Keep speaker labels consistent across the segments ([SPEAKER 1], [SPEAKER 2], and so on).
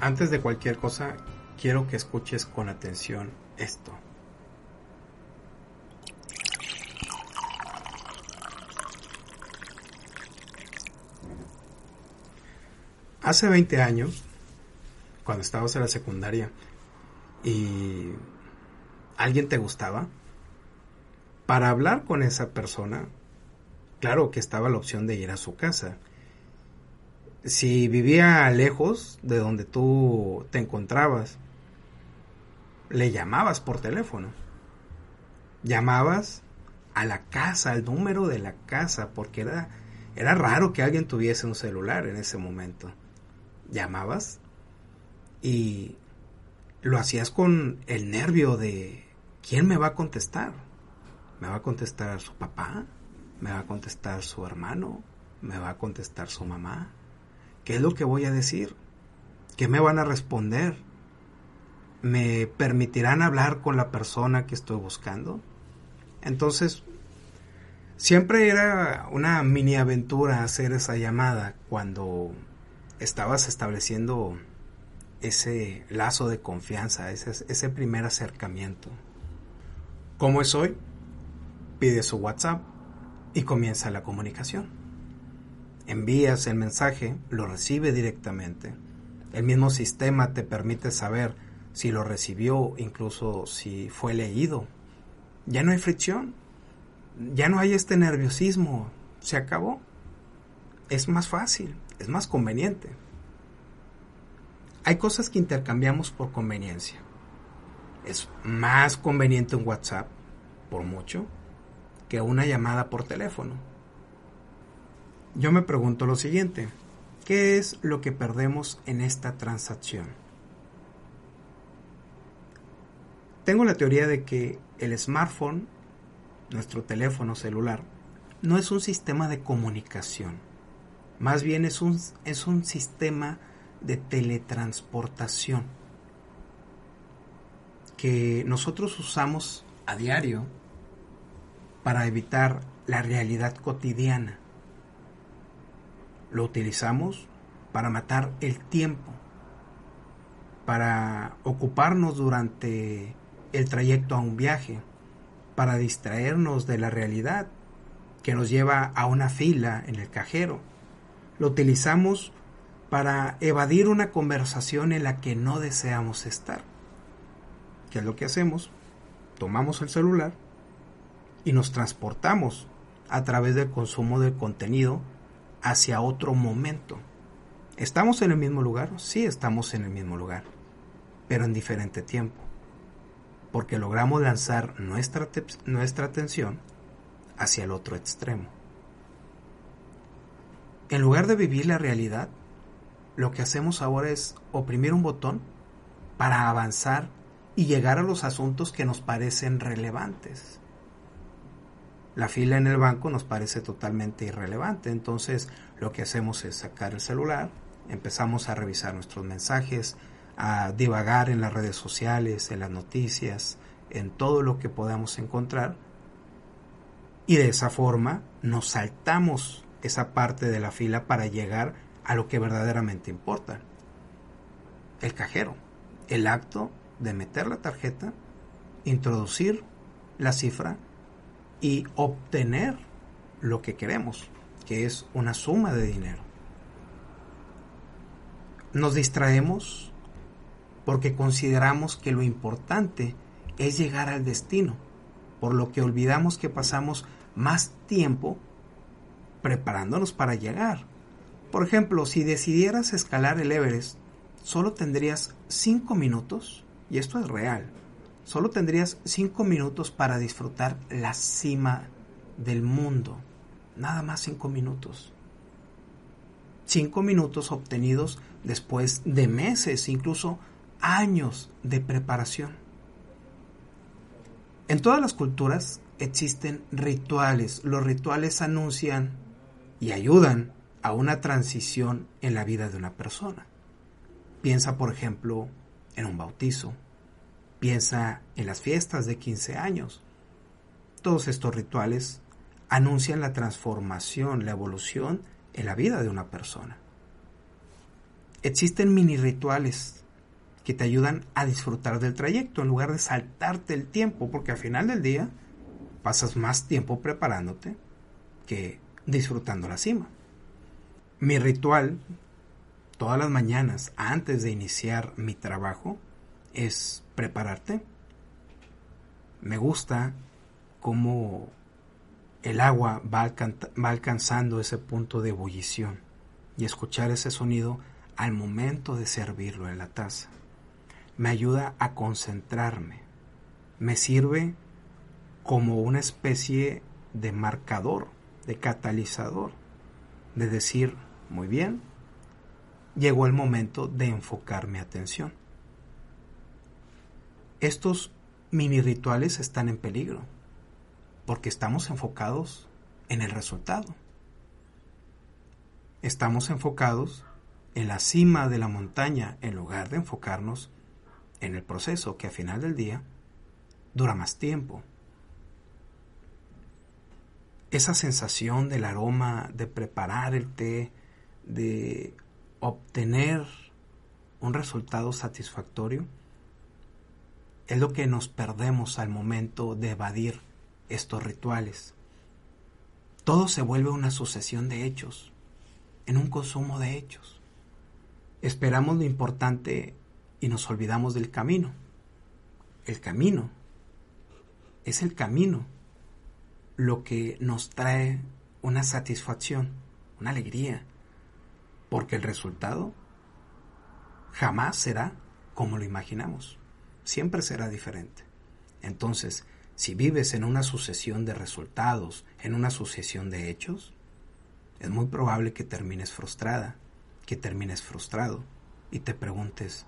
[SPEAKER 1] Antes de cualquier cosa, quiero que escuches con atención esto. Hace 20 años, cuando estabas en la secundaria y alguien te gustaba, para hablar con esa persona, claro que estaba la opción de ir a su casa. Si vivía lejos de donde tú te encontrabas, le llamabas por teléfono. Llamabas a la casa, al número de la casa, porque era, era raro que alguien tuviese un celular en ese momento llamabas y lo hacías con el nervio de ¿quién me va a contestar? ¿Me va a contestar su papá? ¿Me va a contestar su hermano? ¿Me va a contestar su mamá? ¿Qué es lo que voy a decir? ¿Qué me van a responder? ¿Me permitirán hablar con la persona que estoy buscando? Entonces, siempre era una mini aventura hacer esa llamada cuando estabas estableciendo ese lazo de confianza, ese, primer acercamiento. ¿Cómo es hoy? Pide su WhatsApp y comienza la comunicación. Envías el mensaje, lo recibe directamente. El mismo sistema te permite saber si lo recibió, incluso si fue leído. Ya no hay fricción, ya no hay este nerviosismo, se acabó. Es más fácil, es más conveniente. Hay cosas que intercambiamos por conveniencia. Es más conveniente un WhatsApp, por mucho, que una llamada por teléfono. Yo me pregunto lo siguiente, ¿qué es lo que perdemos en esta transacción? Tengo la teoría de que el smartphone, nuestro teléfono celular, no es un sistema de comunicación más bien es un, es un sistema de teletransportación que nosotros usamos a diario para evitar la realidad cotidiana. Lo utilizamos para matar el tiempo, para ocuparnos durante el trayecto a un viaje, para distraernos de la realidad que nos lleva a una fila en el cajero lo utilizamos para evadir una conversación en la que no deseamos estar. ¿Qué es lo que hacemos? Tomamos el celular y nos transportamos a través del consumo de contenido hacia otro momento. ¿Estamos en el mismo lugar? Sí, estamos en el mismo lugar, pero en diferente tiempo, porque logramos lanzar nuestra, nuestra atención hacia el otro extremo. En lugar de vivir la realidad, lo que hacemos ahora es oprimir un botón para avanzar y llegar a los asuntos que nos parecen relevantes. La fila en el banco nos parece totalmente irrelevante, entonces lo que hacemos es sacar el celular, empezamos a revisar nuestros mensajes, a divagar en las redes sociales, en las noticias, en todo lo que podamos encontrar, y de esa forma nos saltamos esa parte de la fila para llegar a lo que verdaderamente importa. El cajero, el acto de meter la tarjeta, introducir la cifra y obtener lo que queremos, que es una suma de dinero. Nos distraemos porque consideramos que lo importante es llegar al destino, por lo que olvidamos que pasamos más tiempo preparándonos para llegar. Por ejemplo, si decidieras escalar el Everest, solo tendrías 5 minutos, y esto es real, solo tendrías cinco minutos para disfrutar la cima del mundo. Nada más cinco minutos. Cinco minutos obtenidos después de meses, incluso años de preparación. En todas las culturas existen rituales. Los rituales anuncian y ayudan a una transición en la vida de una persona. Piensa, por ejemplo, en un bautizo. Piensa en las fiestas de 15 años. Todos estos rituales anuncian la transformación, la evolución en la vida de una persona. Existen mini rituales que te ayudan a disfrutar del trayecto en lugar de saltarte el tiempo, porque al final del día pasas más tiempo preparándote que disfrutando la cima. Mi ritual todas las mañanas antes de iniciar mi trabajo es prepararte. Me gusta cómo el agua va, alcanzando ese punto de ebullición y escuchar ese sonido al momento de servirlo en la taza. Me ayuda a concentrarme. Me sirve como una especie de marcador, de catalizador, de decir, muy bien, llegó el momento de enfocar mi atención. Estos mini rituales están en peligro porque estamos enfocados en el resultado. Estamos enfocados en la cima de la montaña en lugar de enfocarnos en el proceso que al final del día dura más tiempo. Esa sensación del aroma, de preparar el té, de obtener un resultado satisfactorio, es lo que nos perdemos al momento de evadir estos rituales. Todo se vuelve una sucesión de hechos, en un consumo de hechos. Esperamos lo importante y nos olvidamos del camino. El camino es el camino lo que nos trae una satisfacción, una alegría, porque el resultado jamás será como lo imaginamos, siempre será diferente. Entonces, si vives en una sucesión de resultados, en una sucesión de hechos, es muy probable que termines frustrada, que termines frustrado y te preguntes,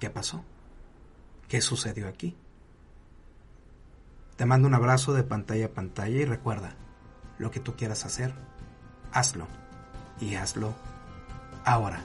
[SPEAKER 1] ¿qué pasó? ¿Qué sucedió aquí? Te mando un abrazo de pantalla a pantalla y recuerda, lo que tú quieras hacer, hazlo y hazlo ahora.